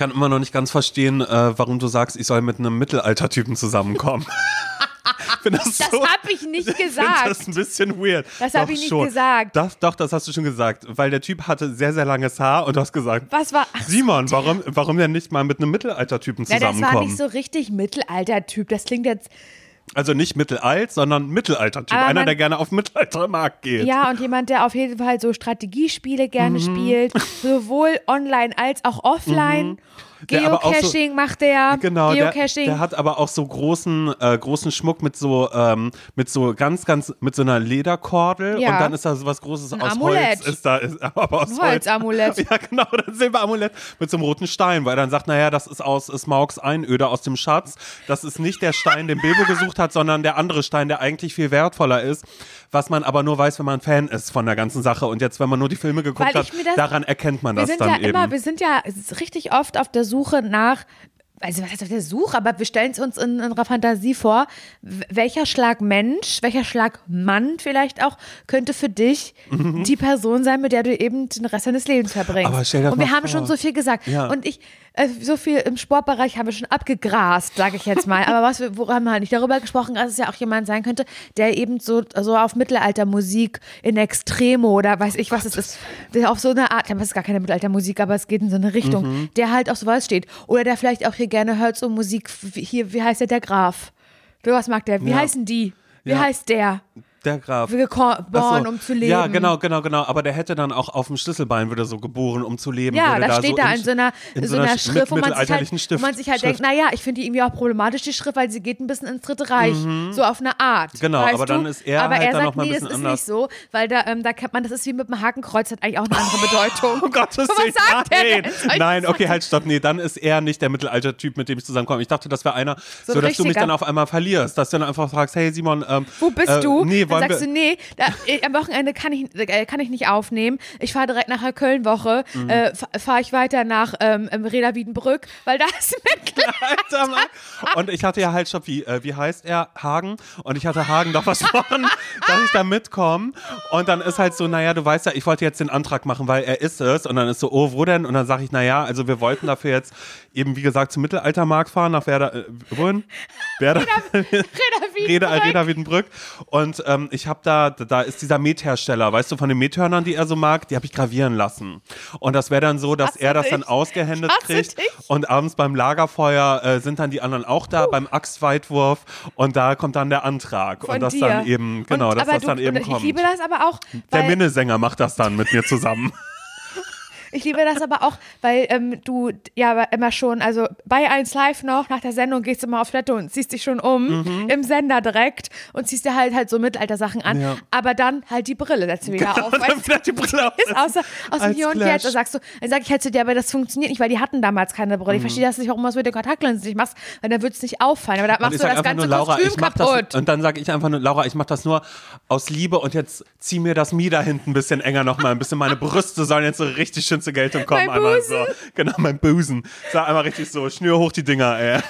kann immer noch nicht ganz verstehen, äh, warum du sagst, ich soll mit einem Mittelaltertypen zusammenkommen. das das so, habe ich nicht gesagt. Das ist ein bisschen weird. Das habe ich nicht schon. gesagt. Das, doch, das hast du schon gesagt. Weil der Typ hatte sehr, sehr langes Haar und du hast gesagt, was war, ach, Simon, warum, warum denn nicht mal mit einem Mittelaltertypen zusammenkommen? Ja, das war nicht so richtig Mittelaltertyp. Das klingt jetzt also nicht mittelalt, sondern Mittelaltertyp. Aber Einer, der gerne auf Mittelaltermarkt geht. Ja, und jemand, der auf jeden Fall so Strategiespiele gerne mhm. spielt, sowohl online als auch offline. Mhm. Geocaching so, macht der. Genau, Geocaching. Der, der, hat aber auch so großen, äh, großen Schmuck mit so, ähm, mit so ganz, ganz, mit so einer Lederkordel ja. und dann ist da so was Großes Ein aus Amulett. Holz. Ist da, ist, aber aus Ein Holzamulett. Holz. Ja, genau, das Silberamulett mit so einem roten Stein, weil dann sagt, naja, das ist aus Smaugs Einöde aus dem Schatz. Das ist nicht der Stein, den Bilbo gesucht hat, sondern der andere Stein, der eigentlich viel wertvoller ist, was man aber nur weiß, wenn man Fan ist von der ganzen Sache. Und jetzt, wenn man nur die Filme geguckt hat, das, daran erkennt man das dann ja eben. Immer, wir sind ja richtig oft auf der Suche nach also was heißt auf der Suche, aber wir stellen es uns in, in, unserer Fantasie vor, welcher Schlag Mensch, welcher Schlag Mann vielleicht auch, könnte für dich mhm. die Person sein, mit der du eben den Rest deines Lebens verbringst. Aber stell dir Und wir haben vor. schon so viel gesagt. Ja. Und ich, äh, so viel im Sportbereich haben wir schon abgegrast, sage ich jetzt mal. Aber was wir, haben wir halt nicht darüber gesprochen, dass es ja auch jemand sein könnte, der eben so, so auf Mittelaltermusik in Extremo oder weiß ich was es ist, der auf so eine Art, das ist gar keine Mittelaltermusik, aber es geht in so eine Richtung, mhm. der halt auf sowas steht. Oder der vielleicht auch hier gerne hört so Musik, hier, wie heißt der, der Graf? Was mag der? Wie ja. heißen die? Wie ja. heißt der? Der Graf. Geboren, so. um zu leben. Ja, genau, genau, genau. Aber der hätte dann auch auf dem Schlüsselbein würde so geboren, um zu leben. Ja, da, steht so da in, so einer, in so einer Schrift, wo man sich halt, Stift, wo man sich halt denkt, naja, ich finde die irgendwie auch problematisch, die Schrift, weil sie geht ein bisschen ins Dritte Reich. Mhm. So auf eine Art. Genau, aber du? dann ist er aber halt er dann sagt, noch mal nee, ein bisschen das ist anders. nicht so, weil da, ähm, da kennt man, das ist wie mit dem Hakenkreuz, hat eigentlich auch eine andere Bedeutung. oh Gottes Willen, nein. Nein, okay, halt, stopp, nee, dann ist er nicht der Mittelalter-Typ, mit dem ich zusammenkomme. Ich dachte, das wäre einer, so, dass du mich dann auf einmal verlierst, dass du dann einfach fragst, hey Simon, ähm, wo bist äh, du? Nee, dann sagst du, nee, da, am Wochenende kann ich, äh, kann ich nicht aufnehmen. Ich fahre direkt nach der Köln-Woche, mhm. äh, fahre ich weiter nach ähm, Reda Wiedenbrück, weil da ist Mittelalter. Und ich hatte ja halt schon, wie, äh, wie heißt er? Hagen. Und ich hatte Hagen doch versprochen, dass ich da mitkomme. Und dann ist halt so, naja, du weißt ja, ich wollte jetzt den Antrag machen, weil er ist es. Und dann ist so, oh, wo denn? Und dann sage ich, naja, also wir wollten dafür jetzt eben, wie gesagt, zum Mittelaltermarkt fahren, nach Werder, äh, wohin? Werder, Reda, Reda Wiedenbrück. Und ähm, ich habe da, da ist dieser Methersteller, weißt du, von den Methörnern, die er so mag, die habe ich gravieren lassen. Und das wäre dann so, dass Hasse er das dich. dann ausgehändet Hasse kriegt. Dich. Und abends beim Lagerfeuer äh, sind dann die anderen auch da, uh. beim Axtweitwurf. Und da kommt dann der Antrag. Von und das dir. dann eben, genau, und, dass das du, dann eben kommt. Ich liebe das aber auch. Der Minnesänger macht das dann mit mir zusammen. Ich liebe das aber auch, weil ähm, du ja immer schon, also bei 1 Live noch, nach der Sendung gehst du mal auf Toilette und ziehst dich schon um, mhm. im Sender direkt und ziehst dir halt halt so Mittelalter-Sachen an, ja. aber dann halt die Brille setzt du wieder genau, auf. Dann wieder die Brille auf. Ist außer, aus dem Hier und Jetzt. Da sagst du, dann sag ich halt zu dir, aber das funktioniert nicht, weil die hatten damals keine Brille. Mhm. Ich verstehe das nicht, warum du das mit den Kontaktlinsen nicht machst, weil dann wird es nicht auffallen. Aber da machst du das ganze nur, Laura, Kostüm kaputt. Das, und dann sage ich einfach nur, Laura, ich mach das nur aus Liebe und jetzt zieh mir das Mieder hinten ein bisschen enger nochmal, ein bisschen meine Brüste sollen jetzt so richtig schön zur Geltung kommen. Einmal so. Genau, mein Busen. Sag einmal richtig so, schnür hoch die Dinger, ey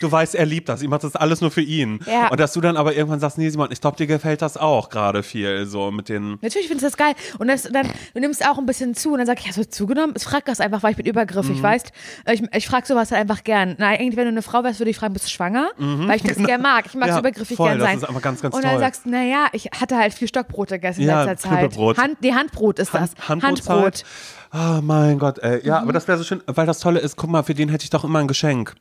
du weißt, er liebt das. Ich mache das alles nur für ihn. Ja. Und dass du dann aber irgendwann sagst, nee, Simon, ich glaube, dir gefällt das auch gerade viel, so mit den. Natürlich findest du das geil. Und das, dann, du nimmst auch ein bisschen zu und dann sag ich, hast du zugenommen? Ich frag das einfach, weil ich bin übergriffig, mhm. weißt Ich, ich frage sowas halt einfach gern. Na, eigentlich, wenn du eine Frau wärst, würde ich fragen, bist du schwanger? Mhm. Weil ich das genau. gern mag. Ich mag ja, so übergriffig voll, gern sein. Das ist einfach ganz, ganz und dann toll. sagst du, naja, ich hatte halt viel Stockbrot gegessen in ja, letzter Zeit. Hand, nee, Handbrot ist das. Hand, Handbrot. Handbrot. Oh mein Gott, ey. Ja, mhm. aber das wäre so schön, weil das Tolle ist, guck mal, für den hätte ich doch immer ein Geschenk.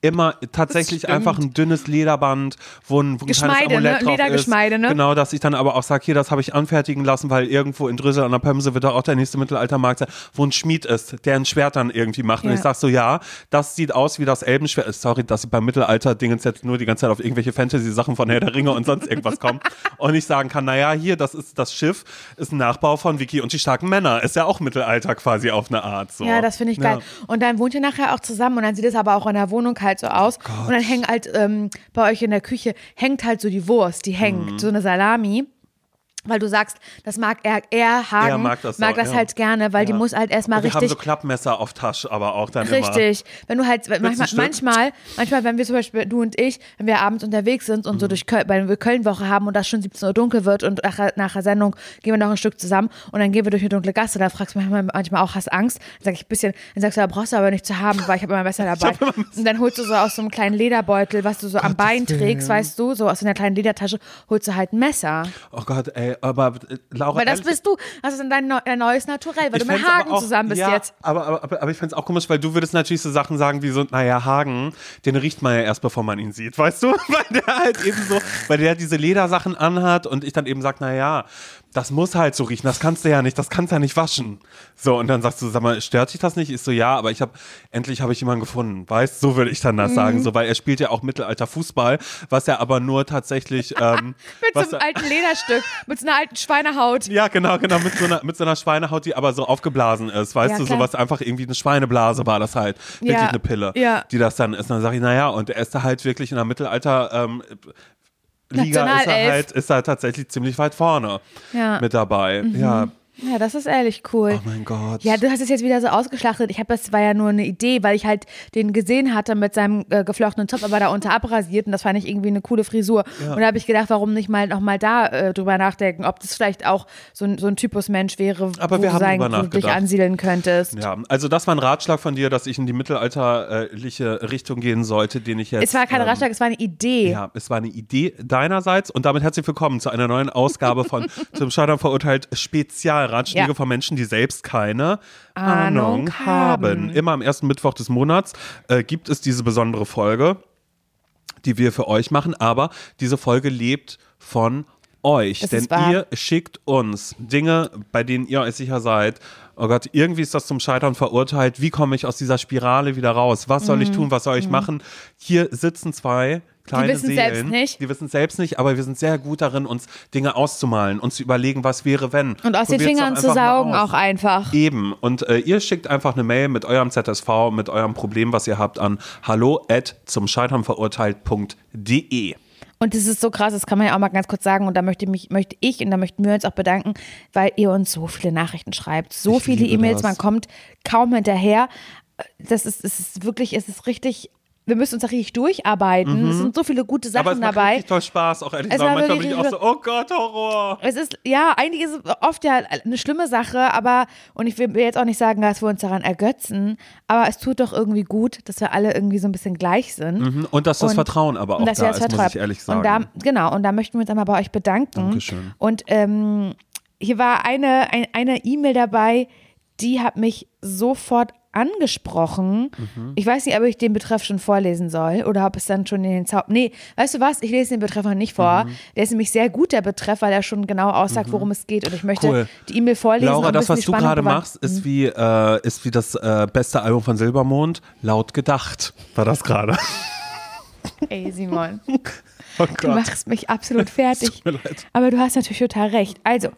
Immer tatsächlich einfach ein dünnes Lederband, wo ein, wo ein Geschmeide, kleines Amulett ne? drauf Ledergeschmeide, ist. ne? Genau, dass ich dann aber auch sage, hier, das habe ich anfertigen lassen, weil irgendwo in Drüssel an der Pömse wird da auch der nächste Mittelaltermarkt sein, wo ein Schmied ist, der ein Schwert dann irgendwie macht. Ja. Und ich sag so, ja, das sieht aus wie das Elbenschwert. Sorry, dass ich beim Mittelalter-Dingens jetzt nur die ganze Zeit auf irgendwelche Fantasy-Sachen von Herr der Ringe und sonst irgendwas komme. und ich sagen kann, naja, hier, das ist das Schiff, ist ein Nachbau von Vicky und die starken Männer. Ist ja auch Mittelalter quasi auf eine Art. So. Ja, das finde ich geil. Ja. Und dann wohnt ihr nachher auch zusammen und dann sieht es aber auch in der Wohnung halt so aus. Gott. Und dann hängt halt ähm, bei euch in der Küche, hängt halt so die Wurst, die hängt, mhm. so eine Salami. Weil du sagst, das mag er, er Hagen, Er mag das so, ja. halt gerne, weil die Ja. muss halt erstmal Und wir haben richtig so Klappmesser auf Tasche, aber auch dann immer. Richtig. Wenn du halt manchmal, manchmal, manchmal, wenn wir zum Beispiel, du und ich, wenn wir abends unterwegs sind und so Mhm. durch Köln, weil wir Köln-Woche haben und das schon 17 Uhr dunkel wird und nach, nach der Sendung gehen wir noch ein Stück zusammen und dann gehen wir durch eine dunkle Gasse, dann fragst du manchmal, manchmal auch, hast du Angst? Dann sag ich ein bisschen, dann sagst du, ja, brauchst du aber nicht zu haben, weil ich habe immer Messer dabei. Und dann holst du so aus so einem kleinen Lederbeutel, was du so am Bein trägst, weißt du, so aus einer kleinen Ledertasche, holst du halt ein Messer. Oh Gott, ey, aber äh, Laura. Weil das bist du, das ist dein, dein neues Naturell, weil du mit Hagen auch- zusammen bist ja, jetzt. Aber, aber, aber, aber ich fände es auch komisch, weil du würdest natürlich so Sachen sagen wie so, naja, Hagen, den riecht man ja erst, bevor man ihn sieht, weißt du? Weil der halt eben so, weil der diese Ledersachen anhat und ich dann eben sag, naja, das muss halt so riechen, das kannst du ja nicht, das kannst du ja nicht waschen. So, und dann sagst du, sag mal, stört dich das nicht? Ich so, ja, aber ich habe, endlich habe ich jemanden gefunden, weißt So würde ich dann das Mhm. sagen, so, weil er spielt ja auch Mittelalter Fußball, was er aber nur tatsächlich, ähm, Mit so einem alten Lederstück, mit so einer alten Schweinehaut. ja, genau, genau, mit so einer, mit so einer Schweinehaut, die aber so aufgeblasen ist, weißt Ja, du, sowas einfach irgendwie eine Schweineblase war das halt, wirklich Ja, eine Pille, ja. die das dann ist. Und dann sage ich, naja, und er ist da halt wirklich in der Mittelalter ähm, Liga ist er halt, ist er tatsächlich ziemlich weit vorne Ja. Mhm. mit dabei. Ja, Ja, das ist ehrlich cool. oh mein Gott. Ja, du hast es jetzt wieder so ausgeschlachtet. Ich habe das war ja nur eine Idee, weil ich halt den gesehen hatte mit seinem äh, geflochtenen Topf, aber da unter abrasiert und das fand ich irgendwie eine coole Frisur. Und da habe ich gedacht, warum nicht mal noch mal da äh, drüber nachdenken, ob das vielleicht auch so ein, so ein Typus Mensch wäre, Aber wo wir du, sein, wo du dich ansiedeln könntest. Ja, also das war ein Ratschlag von dir, dass ich in die mittelalterliche Richtung gehen sollte, den ich jetzt. Es war kein ähm, Ratschlag, es war eine Idee. Ja, es war eine Idee deinerseits und damit herzlich willkommen zu einer neuen Ausgabe von Zum Scheitern verurteilt Spezialratschläge Ja. von Menschen, die selbst keine Ahnung Ahnung haben. haben. Immer am ersten Mittwoch des Monats äh, gibt es diese besondere Folge, die wir für euch machen, aber diese Folge lebt von euch, Das denn ihr schickt uns Dinge, bei denen ihr euch sicher seid, oh Gott, irgendwie ist das zum Scheitern verurteilt, wie komme ich aus dieser Spirale wieder raus, was soll Mhm. ich tun, was soll ich machen? Hier sitzen zwei kleine wissen Seelen, selbst nicht. die wissen selbst nicht, aber wir sind sehr gut darin, uns Dinge auszumalen, uns zu überlegen, was wäre, wenn. Und aus den Probiert's Fingern doch zu saugen auch einfach. Eben. Und äh, ihr schickt einfach eine Mail mit eurem ZSV, mit eurem Problem, was ihr habt, an hallo at zum Scheitern verurteilt.de. Und das ist so krass, das kann man ja auch mal ganz kurz sagen. Und da möchte, mich, möchte ich und da möchten wir uns auch bedanken, weil ihr uns so viele Nachrichten schreibt. So Ich viele E-Mails, man kommt kaum hinterher. Das ist, es ist wirklich, es ist richtig, wir müssen uns da richtig durcharbeiten. Es sind so viele gute Mhm. Aber es Sachen macht dabei. richtig toll Spaß, auch ehrlich Es gesagt. Manchmal bin ich auch so, oh Gott, Horror. Es ist, ja, eigentlich ist es oft ja eine schlimme Sache, aber, und ich will jetzt auch nicht sagen, dass wir uns daran ergötzen, aber es tut doch irgendwie gut, dass wir alle irgendwie so ein bisschen gleich sind. Mhm. Und dass das Und- Vertrauen aber auch da ist, das muss vertrauen. ich ehrlich sagen. Und da, genau, und da möchten wir uns einmal bei euch bedanken. Dankeschön. Und ähm, hier war eine ein, eine E-Mail dabei, die hat mich sofort angesprochen. Mhm. Ich weiß nicht, ob ich den Betreff schon vorlesen soll oder ob es dann schon in den Zau Nee, weißt du was? Ich lese den Betreff noch nicht vor. Mhm. Der ist nämlich sehr gut, der Betreff, weil er schon genau aussagt, worum es geht. Und ich möchte Cool. die E-Mail vorlesen. Laura, das, was du gerade machst, ist wie, äh, ist wie das äh, beste Album von Silbermond, laut gedacht. War das gerade? Ey, Simon. Oh Du machst mich absolut fertig. Tut mir leid. Aber du hast natürlich total recht. Also,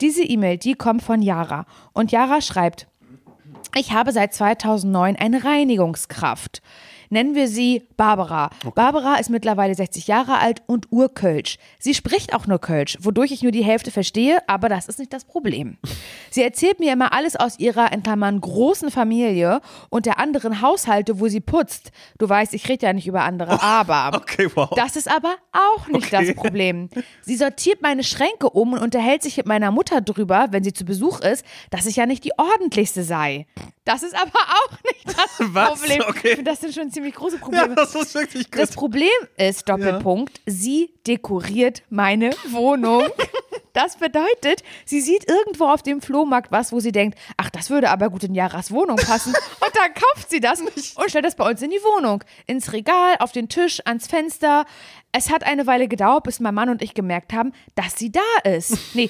diese E-Mail, die kommt von Yara. Und Yara schreibt, ich habe seit 2009 eine Reinigungskraft. Nennen wir sie Barbara. Barbara ist mittlerweile 60 Jahre alt und Urkölsch. Sie spricht auch nur Kölsch, wodurch ich nur die Hälfte verstehe, aber das ist nicht das Problem. Sie erzählt mir immer alles aus ihrer, in Klammern, großen Familie und der anderen Haushalte, wo sie putzt. Du weißt, ich rede ja nicht über andere, aber Okay, wow. das ist aber auch nicht Okay. das Problem. Sie sortiert meine Schränke um und unterhält sich mit meiner Mutter drüber, wenn sie zu Besuch ist, dass ich ja nicht die ordentlichste sei. Das ist aber auch nicht das Was? Problem. Okay. Ich finde, Das sind schon ziemlich große ja, Probleme. das ist wirklich gut. Das Problem ist, Doppelpunkt, sie dekoriert meine Wohnung. Das bedeutet, sie sieht irgendwo auf dem Flohmarkt was, wo sie denkt, ach, das würde aber gut in Jaras Wohnung passen. Und dann kauft sie das und stellt das bei uns in die Wohnung. Ins Regal, auf den Tisch, ans Fenster. Es hat eine Weile gedauert, bis mein Mann und ich gemerkt haben, dass sie da ist. Nee.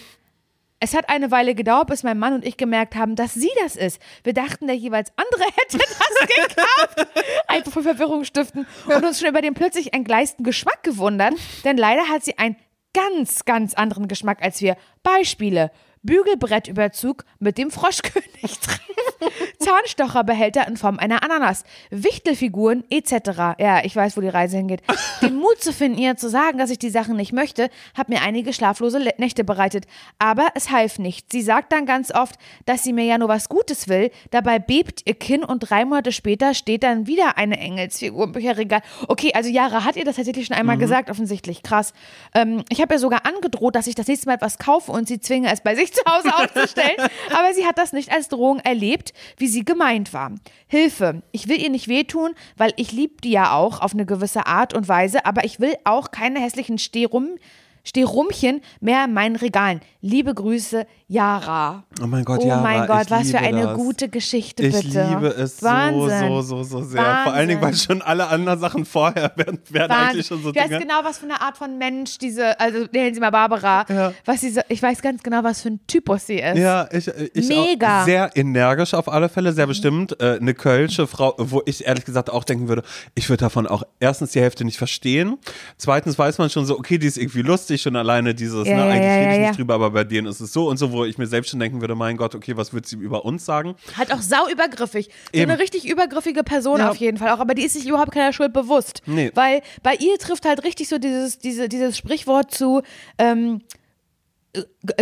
Es hat eine Weile gedauert, bis mein Mann und ich gemerkt haben, dass sie das ist. Wir dachten, der jeweils andere hätte das gekauft. Einfach für Verwirrung stiften und uns schon über den plötzlich entgleisten Geschmack gewundert, denn leider hat sie einen ganz, ganz anderen Geschmack als wir. Beispiele. Bügelbrettüberzug mit dem Froschkönig drin, Zahnstocherbehälter in Form einer Ananas, Wichtelfiguren etc. Ja, ich weiß, wo die Reise hingeht. Den Mut zu finden, ihr zu sagen, dass ich die Sachen nicht möchte, hat mir einige schlaflose Nächte bereitet. Aber es half nicht. Sie sagt dann ganz oft, dass sie mir ja nur was Gutes will. Dabei bebt ihr Kinn und drei Monate später steht dann wieder eine Engelsfigur im Bücherregal. Okay, also Jara hat ihr das tatsächlich schon einmal gesagt, offensichtlich. Krass. Ähm, ich habe ihr sogar angedroht, dass ich das nächste Mal etwas kaufe und sie zwinge, es bei sich zu Hause aufzustellen. Aber sie hat das nicht als Drohung erlebt, wie sie gemeint war. Hilfe. Ich will ihr nicht wehtun, weil ich liebe die ja auch auf eine gewisse Art und Weise, aber ich will auch keine hässlichen Stehrum, Stehrumchen mehr in meinen Regalen. Liebe Grüße, Jara. Oh mein Gott, Oh Jara, mein Gott, ich was für eine das. gute Geschichte, Ich bitte. liebe es Wahnsinn. so, so, so, so sehr. Vor allen Dingen, weil Wahnsinn. schon alle anderen Sachen vorher werden, werden eigentlich schon so ich weiß Dinge. genau, was für eine Art von Mensch diese, also nennen Sie mal Barbara, Ja. was sie, ich weiß ganz genau, was für ein Typus sie ist. Ja, ich, ich Mega. Auch sehr energisch auf alle Fälle, sehr bestimmt. Äh, eine Kölsche Frau, wo ich ehrlich gesagt auch denken würde, ich würde davon auch erstens die Hälfte nicht verstehen. Zweitens weiß man schon so, okay, die ist irgendwie lustig schon alleine dieses, Ja, ne, ja, eigentlich rede ich nicht drüber, aber bei denen ist es so und so, wo ich mir selbst schon denken würde, mein Gott, okay, was wird sie über uns sagen? Halt auch sau übergriffig. So Eben. eine richtig übergriffige Person Ja. auf jeden Fall auch, aber die ist sich überhaupt keiner Schuld bewusst. Nee. Weil bei ihr trifft halt richtig so dieses, diese, dieses Sprichwort zu, ähm, äh,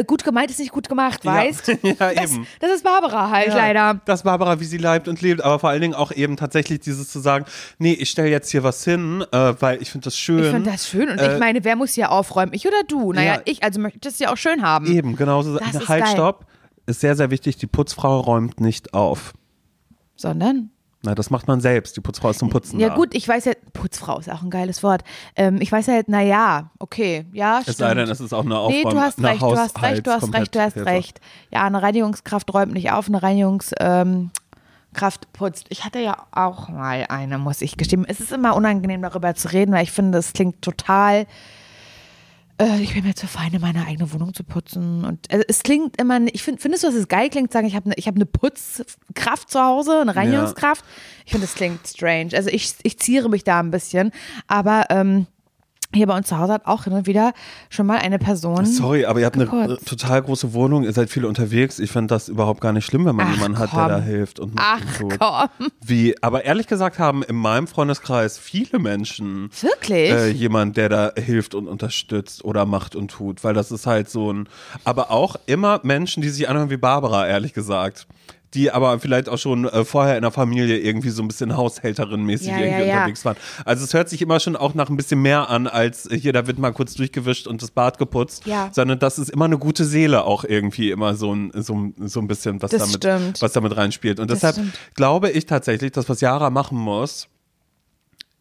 gut gemeint ist nicht gut gemacht, Ja. weißt? Ja, das, eben. das ist Barbara halt leider. Das Barbara, wie sie leibt und lebt, aber vor allen Dingen auch eben tatsächlich dieses zu sagen, nee, ich stelle jetzt hier was hin, äh, weil ich finde das schön. Ich finde das schön und Äh, ich meine, wer muss hier aufräumen? Ich oder du? Naja, Ja. ich, also möchte das ja auch schön haben. Eben, genauso. Das ist halt, geil. stopp. Ist sehr, sehr wichtig. Die Putzfrau räumt nicht auf. Sondern? Na, das macht man selbst. Die Putzfrau ist zum Putzen Ja da. gut, ich weiß ja, Putzfrau ist auch ein geiles Wort. Ähm, ich weiß halt, naja, okay, ja, Es stimmt. sei denn, es ist auch eine Aufräum Nee, du hast recht, du hast recht, du hast recht, du hast recht. Ja, eine Reinigungskraft räumt nicht auf, eine Reinigungskraft ähm, putzt. Ich hatte ja auch mal eine, muss ich gestehen. Es ist immer unangenehm, darüber zu reden, weil ich finde, es klingt total. Äh, ich bin mir zu fein, meine eigene Wohnung zu putzen. Und also, es klingt immer. Ich find, findest du, dass es geil klingt, sagen, ich habe eine hab ne Putzkraft zu Hause, eine Reinigungskraft? Ich finde, das klingt strange. Also ich, ich ziere mich da ein bisschen. Aber ähm, hier bei uns zu Hause hat auch hin und wieder schon mal eine Person. Sorry, aber ihr habt eine Geputzt. äh, total große Wohnung, ihr seid viel unterwegs. Ich finde das überhaupt gar nicht schlimm, wenn man Ach, jemanden hat, komm. der da hilft und macht Ach und tut. komm. Wie, aber ehrlich gesagt haben in meinem Freundeskreis viele Menschen Wirklich? äh, jemand, der da hilft und unterstützt oder macht und tut, weil das ist halt so ein, aber auch immer Menschen, die sich anhören wie Barbara, ehrlich gesagt. Die aber vielleicht auch schon äh, vorher in der Familie irgendwie so ein bisschen Haushälterin-mäßig Ja, irgendwie ja, unterwegs waren. Also es hört sich immer schon auch nach ein bisschen mehr an, als äh, hier, da wird mal kurz durchgewischt und das Bad geputzt. Ja. Sondern das ist immer eine gute Seele auch irgendwie immer so ein, so, ein- so ein bisschen, was Das damit, stimmt. was damit reinspielt. Und Das deshalb stimmt. glaube ich tatsächlich, dass was Yara machen muss,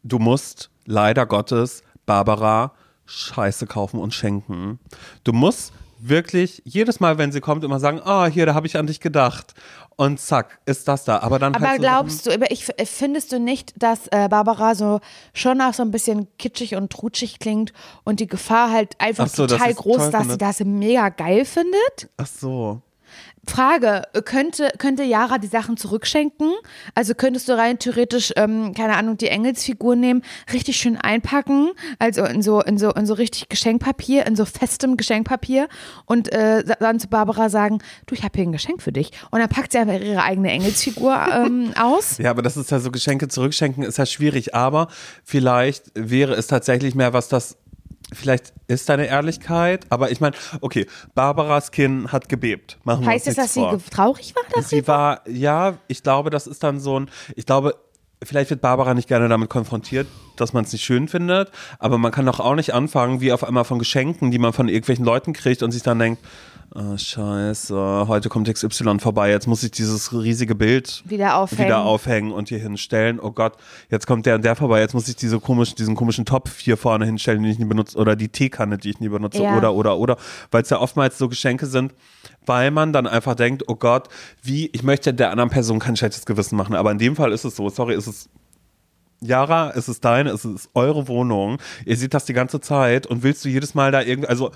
du musst leider Gottes Barbara Scheiße kaufen und schenken. Du musst wirklich jedes Mal, wenn sie kommt, immer sagen, ah, hier, da habe ich an dich gedacht. Und zack, ist das da. Aber dann Aber halt so glaubst du, aber ich, findest du nicht, dass äh, Barbara so schon auch so ein bisschen kitschig und trutschig klingt und die Gefahr halt einfach Ach so, total groß, dass sie das mega geil findet? Ach so. Frage, könnte, könnte Yara die Sachen zurückschenken? Also könntest du rein theoretisch, ähm, keine Ahnung, die Engelsfigur nehmen, richtig schön einpacken, also in so, in so, in so richtig Geschenkpapier, in so festem Geschenkpapier und äh, dann zu Barbara sagen, du, ich habe hier ein Geschenk für dich. Und dann packt sie einfach ihre eigene Engelsfigur ähm, aus. Ja, aber das ist ja so Geschenke zurückschenken ist ja schwierig. Aber vielleicht wäre es tatsächlich mehr, was das. Vielleicht ist deine Ehrlichkeit, aber ich meine, okay, Barbaras Kinn hat gebebt. Machen Heißt uns das, dass sie vor. ge- traurig war? Dass Sie war, ja, ich glaube, das ist dann so ein, ich glaube, vielleicht wird Barbara nicht gerne damit konfrontiert, dass man es nicht schön findet, aber man kann doch auch nicht anfangen, wie auf einmal von Geschenken, die man von irgendwelchen Leuten kriegt und sich dann denkt, oh, scheiße, heute kommt XY vorbei, jetzt muss ich dieses riesige Bild Wieder aufhängen. wieder aufhängen und hier hinstellen. Oh Gott, jetzt kommt der und der vorbei, jetzt muss ich diese komisch, diesen komischen Topf hier vorne hinstellen, den ich nie benutze, oder die Teekanne, die ich nie benutze, Ja. oder, oder, oder, weil es ja oftmals so Geschenke sind, weil man dann einfach denkt, oh Gott, wie, ich möchte der anderen Person kein schlechtes Gewissen machen, aber in dem Fall ist es so, sorry, ist es Jara, es ist deine, es ist eure Wohnung. Ihr seht das die ganze Zeit und willst du jedes Mal da irgendwie, also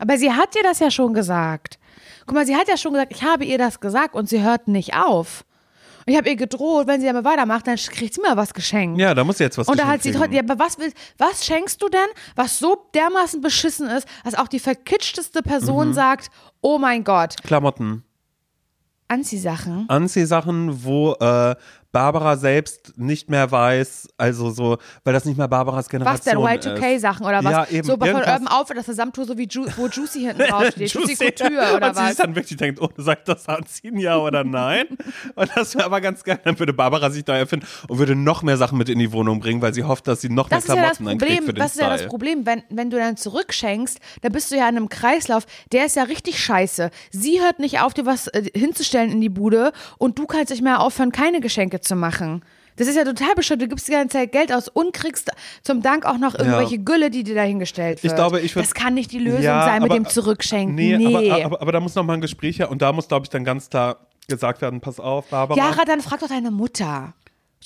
Aber sie hat dir das ja schon gesagt. Guck mal, sie hat ja schon gesagt, ich habe ihr das gesagt und sie hört nicht auf. Und Ich habe ihr gedroht, wenn sie damit weitermacht, dann kriegt sie mir was geschenkt. Ja, da muss sie jetzt was Und da hat geschenkt sie trotzdem, ja, aber was, will, was schenkst du denn, was so dermaßen beschissen ist, dass auch die verkitschteste Person Mhm. sagt, oh mein Gott, Klamotten. Anziehsachen. Anziehsachen, wo äh, Barbara selbst nicht mehr weiß, also so, weil das nicht mehr Barbaras Was denn, Generation ist. Y2K-Sachen oder was? Ja, eben, so von Urban Outfit, das Gesamttour, so wie Ju wo Juicy hinten draufsteht. Juicy Couture oder und sie was? sich dann wirklich denkt, oh, ich das anziehen, ja oder nein? und das wäre aber ganz geil. Dann würde Barbara sich da erfinden und würde noch mehr Sachen mit in die Wohnung bringen, weil sie hofft, dass sie noch Das mehr ja das Klamotten dann kriegt Problem, für den das ist ja das. Problem, wenn, wenn du dann zurückschenkst, dann bist du ja in einem Kreislauf, der ist ja richtig scheiße. Sie hört nicht auf, dir was äh, hinzustellen in die Bude und du kannst nicht mehr aufhören, keine Geschenke zu machen. Das ist ja total bescheuert. Du gibst die ganze Zeit Geld aus und kriegst zum Dank auch noch irgendwelche Gülle, die dir dahingestellt wird. Ich glaube, ich würd- Das kann nicht die Lösung Ja, sein mit aber- dem Zurückschenken. Nee, Nee. Aber, aber, aber da muss noch mal ein Gespräch her und da muss, glaube ich, dann ganz klar gesagt werden, pass auf, Barbara. Jara, dann frag doch deine Mutter.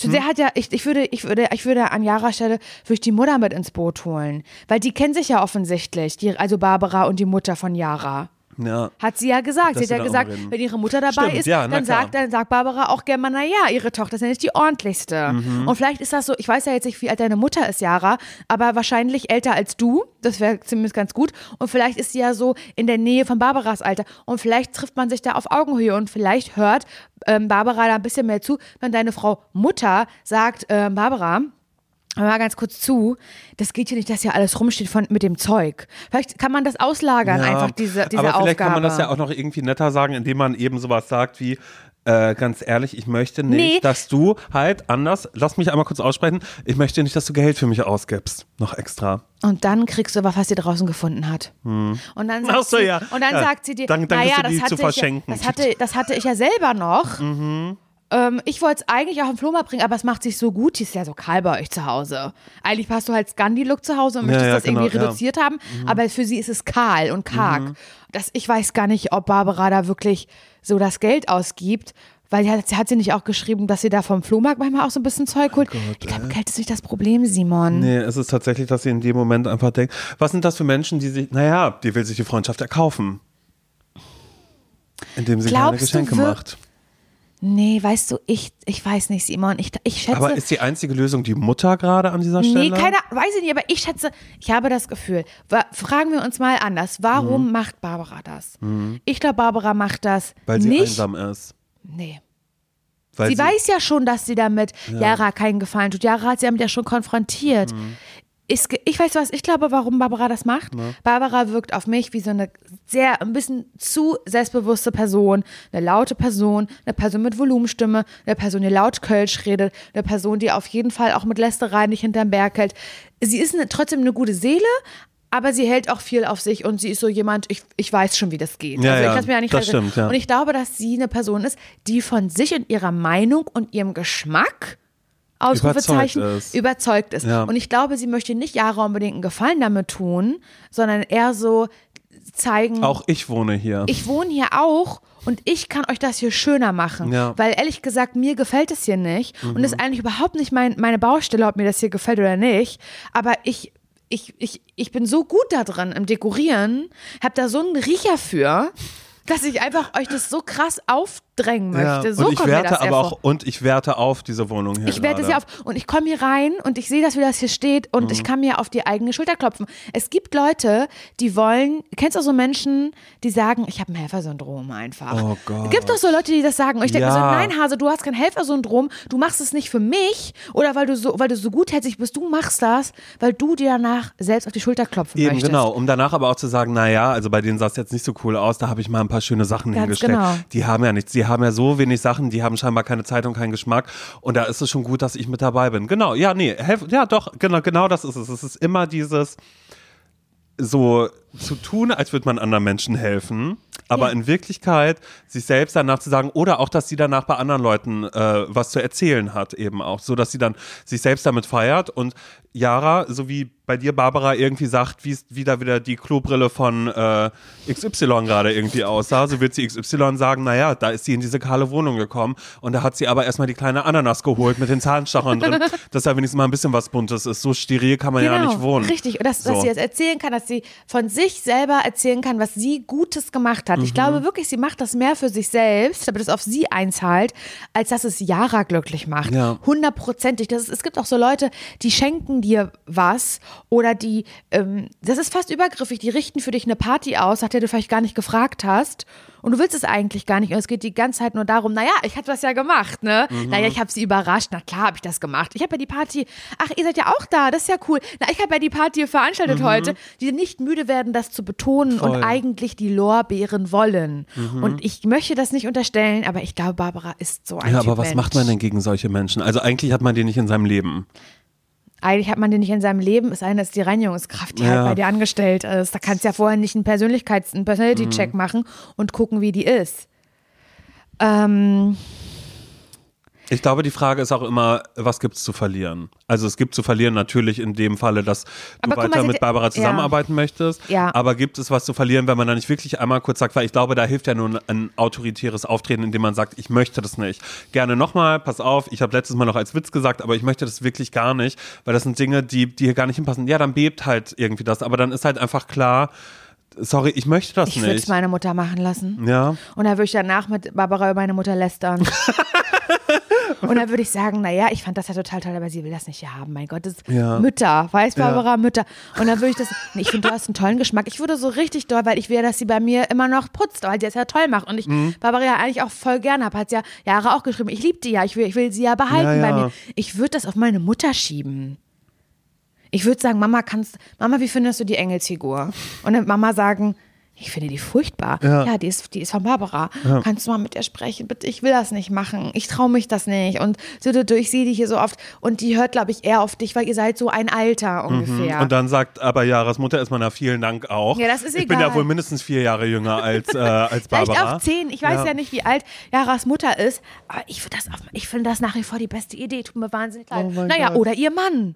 Hm? Der hat ja, ich, ich würde, ich würde, ich würde an Jaras Stelle würde ich die Mutter mit ins Boot holen, weil die kennen sich ja offensichtlich, die, also Barbara und die Mutter von Jara. Ja. Hat sie ja gesagt. Dass Sie hat ja gesagt, wenn ihre Mutter dabei Stimmt, ist, ja, dann, sagt, dann sagt Barbara auch gerne mal, naja, ihre Tochter ist ja nicht die ordentlichste. Mhm. Und vielleicht ist das so, ich weiß ja jetzt nicht, wie alt deine Mutter ist, Jara, aber wahrscheinlich älter als du. Das wäre zumindest ganz gut. Und vielleicht ist sie ja so in der Nähe von Barbaras Alter. Und vielleicht trifft man sich da auf Augenhöhe und vielleicht hört ähm, Barbara da ein bisschen mehr zu, wenn deine Frau Mutter sagt, ähm, Barbara, Mal ganz kurz zu, das geht hier nicht, dass hier alles rumsteht von, mit dem Zeug. Vielleicht kann man das auslagern, Ja, einfach diese, diese aber Aufgabe. vielleicht kann man das ja auch noch irgendwie netter sagen, indem man eben sowas sagt wie, äh, ganz ehrlich, ich möchte nicht, Nee. dass du halt anders, lass mich einmal kurz aussprechen, ich möchte nicht, dass du Geld für mich ausgibst, noch extra. Und dann kriegst du aber, was sie draußen gefunden hat. Und dann sagt, Hm. Ach so, sie, ja. und dann Ja. sagt sie dir, Dann- dann naja, das hatte, ich ja, verschenken. Mhm. das, hatte, das hatte ich ja selber noch. Ähm, ich wollte es eigentlich auch im Flohmarkt bringen, aber es macht sich so gut. Die ist ja so kahl bei euch zu Hause. Eigentlich hast du halt Scandi-Look zu Hause und möchtest ja, das irgendwie genau, ja. reduziert haben, aber für sie ist es kahl und karg. Mhm. Das, ich weiß gar nicht, ob Barbara da wirklich so das Geld ausgibt. Weil hat, hat sie nicht auch geschrieben, dass sie da vom Flohmarkt manchmal auch so ein bisschen Zeug holt? ich glaube, Geld ist nicht das Problem, Simon. Nee, es ist tatsächlich, dass sie in dem Moment einfach denkt, was sind das für Menschen, die sich, naja, die will sich die Freundschaft erkaufen. Indem sie keine Glaubst du Geschenke macht. Nee, weißt du, ich, ich weiß nicht, Simon. Ich, ich schätze. Aber ist die einzige Lösung die Mutter gerade an dieser Stelle? Nee, keiner, weiß ich nicht, aber ich schätze, ich habe das Gefühl. Fragen wir uns mal anders. Warum macht Barbara das? Ich glaube, Barbara macht das Mhm. Weil sie nicht. einsam ist. Nee. Weil Sie, weiß ja schon, dass sie damit Jara keinen Gefallen tut. Jara hat sie damit ja schon konfrontiert. Mhm. Ge- ich weiß was, ich glaube, warum Barbara das macht. Barbara wirkt auf mich wie so eine sehr, ein bisschen zu selbstbewusste Person, eine laute Person, eine Person mit Volumenstimme, eine Person, die laut Kölsch redet, eine Person, die auf jeden Fall auch mit Lästerei nicht hinterm Berg hält. Sie ist eine, trotzdem eine gute Seele, aber sie hält auch viel auf sich und sie ist so jemand, ich, ich weiß schon, wie das geht. Ja, also ich ja, mir ja nicht das stimmt, ja. Und ich glaube, dass sie eine Person ist, die von sich und ihrer Meinung und ihrem Geschmack Ausrufezeichen Überzeugt ist. überzeugt ist. Ja. Und ich glaube, sie möchte nicht Jara unbedingt einen Gefallen damit tun, sondern eher so zeigen, Auch ich wohne hier. ich wohne hier auch und ich kann euch das hier schöner machen. Ja. Mhm. Weil ehrlich gesagt, mir gefällt es hier nicht und ist eigentlich überhaupt nicht mein, meine Baustelle, ob mir das hier gefällt oder nicht. Aber ich, ich, ich, ich bin so gut da drin im Dekorieren, hab da so einen Riecher für, dass ich einfach euch das so krass aufdrängen ja. möchte. So und ich werte aber vor. auch und ich werte auf diese Wohnung hier. Ich werde es gerade. ja auf und ich komme hier rein und ich sehe, dass wie das hier steht und Mhm. ich kann mir auf die eigene Schulter klopfen. Es gibt Leute, die wollen, kennst du so Menschen, die sagen, ich habe ein Helfersyndrom einfach. Oh Gott. Gibt doch so Leute, die das sagen und ich denke mir so, Ja. nein Hase, du hast kein Helfersyndrom, du machst es nicht für mich oder weil du so weil du so gutherzig bist, du machst das, weil du dir danach selbst auf die Schulter klopfen Eben, möchtest. genau. Um danach aber auch zu sagen, naja, also bei denen sah es jetzt nicht so cool aus, da habe ich mal ein paar schöne Sachen Ganz hingestellt. genau. Die haben ja nichts, die haben ja so wenig Sachen, die haben scheinbar keine Zeit und keinen Geschmack. Und da ist es schon gut, dass ich mit dabei bin. Genau, ja, nee, helf, ja doch, genau, genau das ist es. Es ist immer dieses so zu tun, als würde man anderen Menschen helfen, aber Ja. in Wirklichkeit sich selbst danach zu sagen oder auch, dass sie danach bei anderen Leuten äh, was zu erzählen hat eben auch, so dass sie dann sich selbst damit feiert und Yara, so wie bei dir Barbara irgendwie sagt, wie wie da wieder die Klobrille von äh, XY gerade irgendwie aussah, so wird sie XY sagen, naja, da ist sie in diese kahle Wohnung gekommen und da hat sie aber erstmal die kleine Ananas geholt mit den Zahnstachern drin, dass da wenigstens mal ein bisschen was Buntes ist. So steril kann man ja nicht wohnen. Genau, Richtig, und dass, So. dass sie jetzt erzählen kann, dass sie von sich selber erzählen kann, was sie Gutes gemacht hat. Ich Mhm. glaube wirklich, sie macht das mehr für sich selbst, damit es auf sie einzahlt, als dass es Yara glücklich macht. Ja. Hundertprozentig. Das ist, es gibt auch so Leute, die schenken dir was oder die, ähm, das ist fast übergriffig, die richten für dich eine Party aus, nach der du vielleicht gar nicht gefragt hast. Und du willst es eigentlich gar nicht. Und es geht die ganze Zeit nur darum, naja, ich habe das ja gemacht, ne? Mhm. Naja, ich habe sie überrascht. Na klar habe ich das gemacht. Ich habe ja die Party, ach, ihr seid ja auch da, das ist ja cool. Na, ich habe ja die Party veranstaltet heute, die nicht müde werden, das zu betonen Mhm. Voll. Mhm. und eigentlich die Lorbeeren wollen. Und ich möchte das nicht unterstellen, aber ich glaube, Barbara ist so ein Ja, Typ aber was Mensch. macht man denn gegen solche Menschen? Also eigentlich hat man die nicht in seinem Leben. Eigentlich hat man den nicht in seinem Leben, es sei denn, dass die Reinigungskraft, die Ja. halt bei dir angestellt ist. Da kannst du ja vorher nicht einen Persönlichkeits-, einen Personality-Check Mhm. machen und gucken, wie die ist. Ähm, Ich glaube, die Frage ist auch immer, was gibt's zu verlieren? Also es gibt zu verlieren natürlich in dem Falle, dass du Aber weiter mal, mit Barbara ja. zusammenarbeiten möchtest. Ja. Aber gibt es was zu verlieren, wenn man da nicht wirklich einmal kurz sagt, weil ich glaube, da hilft ja nur ein, autoritäres Auftreten, indem man sagt, ich möchte das nicht. Gerne nochmal, pass auf, ich habe letztes Mal noch als Witz gesagt, aber ich möchte das wirklich gar nicht, weil das sind Dinge, die, die hier gar nicht hinpassen. Ja, dann bebt halt irgendwie das, aber dann ist halt einfach klar, sorry, ich möchte das ich würde es nicht. meine Mutter machen lassen. Ja. Und dann würde ich danach mit Barbara über meine Mutter lästern. Und dann würde ich sagen, naja, ich fand das ja total toll, aber sie will das nicht haben. Mein Gott, das ist Ja. Mütter, weiß Barbara, Mütter. Und dann würde ich das, nee, ich finde, du hast einen tollen Geschmack. Ich würde so richtig doll, weil ich will, dass sie bei mir immer noch putzt, weil sie das ja toll macht. Und ich Mhm. Barbara ja eigentlich auch voll gerne habe. Hat sie ja Jahre auch geschrieben, ich liebe die ja, ich will, ich will sie ja behalten Ja, ja. bei mir. Ich würde das auf meine Mutter schieben. Ich würde sagen, Mama, kannst, Mama, wie findest du die Engelsfigur? Und dann Mama sagen, ich finde die furchtbar. Ja. Ja, die ist, die ist von Barbara. Kannst du mal mit ihr sprechen? Bitte, ich will das nicht machen. Ich traue mich das nicht. Und so, ich sehe die hier so oft. Und die hört, glaube ich, eher auf dich, weil ihr seid so ein Alter ungefähr. Mhm. Und dann sagt aber Jaras Mutter erstmal, na vielen Dank auch. Ja, das ist ich bin ja egal. wohl mindestens vier Jahre jünger als, äh, als Vielleicht Barbara. auch zehn. Ich weiß Ja. ja, nicht, wie alt Jaras Mutter ist. Aber ich finde das, auf- ich finde das nach wie vor die beste Idee. Tut mir wahnsinnig leid. Oh naja, Gott. oder ihr Mann.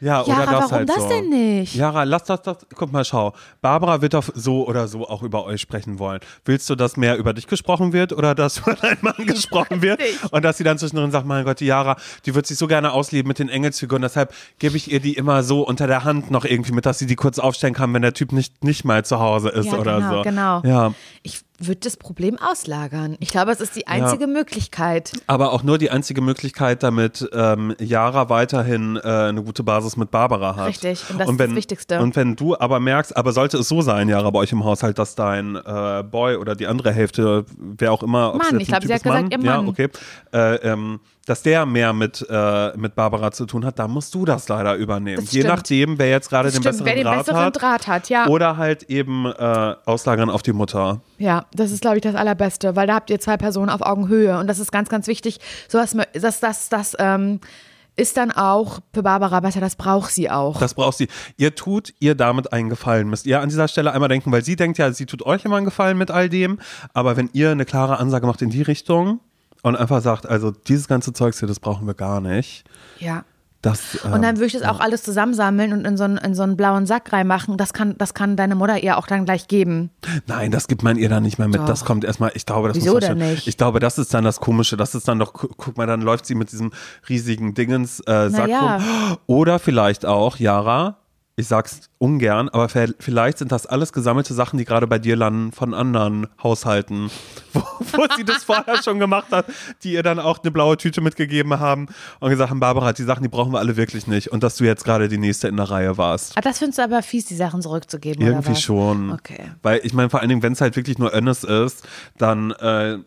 Ja, oder Jara, das warum halt das so. denn nicht? Jara, lass das, das, guck mal, schau. Barbara wird doch so oder so auch über euch sprechen wollen. Willst du, dass mehr über dich gesprochen wird oder dass über deinen Mann gesprochen wird? Und dass sie dann zwischendrin sagt, mein Gott, die Jara, die wird sich so gerne ausleben mit den Engelsfiguren, deshalb gebe ich ihr die immer so unter der Hand noch irgendwie mit, dass sie die kurz aufstellen kann, wenn der Typ nicht, nicht mal zu Hause ist Ja, oder genau, so. genau. Ja. Ich würde das Problem auslagern. Ich glaube, es ist die einzige Möglichkeit. Aber auch nur die einzige Möglichkeit, damit ähm, Yara weiterhin äh, eine gute Basis mit Barbara hat. Richtig, und das ist wenn, das Wichtigste. Und wenn du aber merkst, aber sollte es so sein, Yara, bei euch im Haushalt, dass dein äh, Boy oder die andere Hälfte, wer auch immer, ob's Mann, ich ein glaub, sie hat ist, Mann, gesagt, ihr ja, Mann. okay, äh, ähm, dass der mehr mit, äh, mit Barbara zu tun hat, da musst du das leider übernehmen. Das Je stimmt. nachdem, wer jetzt gerade den Stimmt, besseren wer den Draht besseren hat. Draht hat, ja. Oder halt eben äh, auslagern auf die Mutter. Ja, das ist, glaube ich, das Allerbeste, weil da habt ihr zwei Personen auf Augenhöhe. Und das ist ganz, ganz wichtig. So was, das, das, das ähm, ist dann auch für Barbara besser, das braucht sie auch. Das braucht sie. Ihr tut ihr damit einen Gefallen. Müsst ihr an dieser Stelle einmal denken, weil sie denkt ja, sie tut euch immer einen Gefallen mit all dem. Aber wenn ihr eine klare Ansage macht in die Richtung und einfach sagt, also dieses ganze Zeugs hier, das brauchen wir gar nicht. ja. Das, ähm, Und dann würde ich das auch alles zusammensammeln und in so einen, in so einen blauen Sack reinmachen. Das kann, das kann deine Mutter ihr auch dann gleich geben. Nein, das gibt man ihr dann nicht mehr mit. Doch. Das kommt erstmal, ich glaube, das Wieso muss denn nicht? Ich glaube, das ist dann das Komische. Das ist dann doch, gu- guck mal, dann läuft sie mit diesem riesigen Dingens äh, Sack ja. rum. Oder vielleicht auch, Yara, ich sag's ungern, aber vielleicht sind das alles gesammelte Sachen, die gerade bei dir landen von anderen Haushalten, wo, wo sie das vorher schon gemacht hat, die ihr dann auch eine blaue Tüte mitgegeben haben und gesagt haben, Barbara, die Sachen, die brauchen wir alle wirklich nicht. Und dass du jetzt gerade die nächste in der Reihe warst. Ah, das findest du aber fies, die Sachen zurückzugeben. Irgendwie schon. Okay. Weil ich meine, vor allen Dingen, wenn es halt wirklich nur Önnes ist, dann, äh,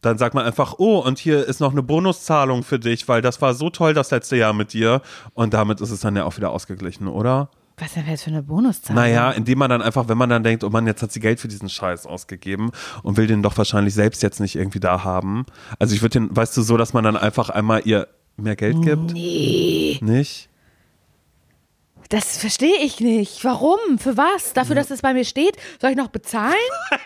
dann sagt man einfach, oh, und hier ist noch eine Bonuszahlung für dich, weil das war so toll das letzte Jahr mit dir. Und damit ist es dann ja auch wieder ausgeglichen, oder? Was denn jetzt für eine Bonuszahl? Naja, indem man dann einfach, wenn man dann denkt, oh Mann, jetzt hat sie Geld für diesen Scheiß ausgegeben und will den doch wahrscheinlich selbst jetzt nicht irgendwie da haben. Also ich würde den, weißt du, so, dass man dann einfach einmal ihr mehr Geld gibt? Nee. Nicht? Das verstehe ich nicht. Warum? Für was? Dafür, dass es bei mir steht? Soll ich noch bezahlen?